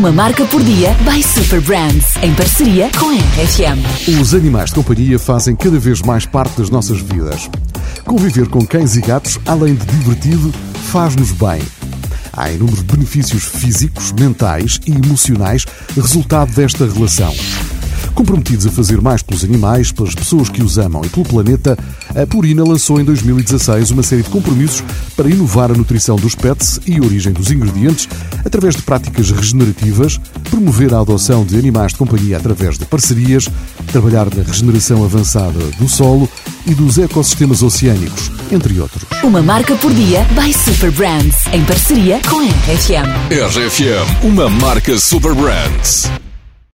Uma marca por dia by Super Brands, em parceria com a RFM. Os animais de companhia fazem cada vez mais parte das nossas vidas. Conviver com cães e gatos, além de divertido, faz-nos bem. Há inúmeros benefícios físicos, mentais e emocionais resultado desta relação. Comprometidos a fazer mais pelos animais, pelas pessoas que os amam e pelo planeta, a Purina lançou em 2016 uma série de compromissos para inovar a nutrição dos pets e a origem dos ingredientes através de práticas regenerativas, promover a adoção de animais de companhia através de parcerias, trabalhar na regeneração avançada do solo e dos ecossistemas oceânicos, entre outros. Uma marca por dia by Super Brands, em parceria com a RFM. RFM, uma marca Super Brands.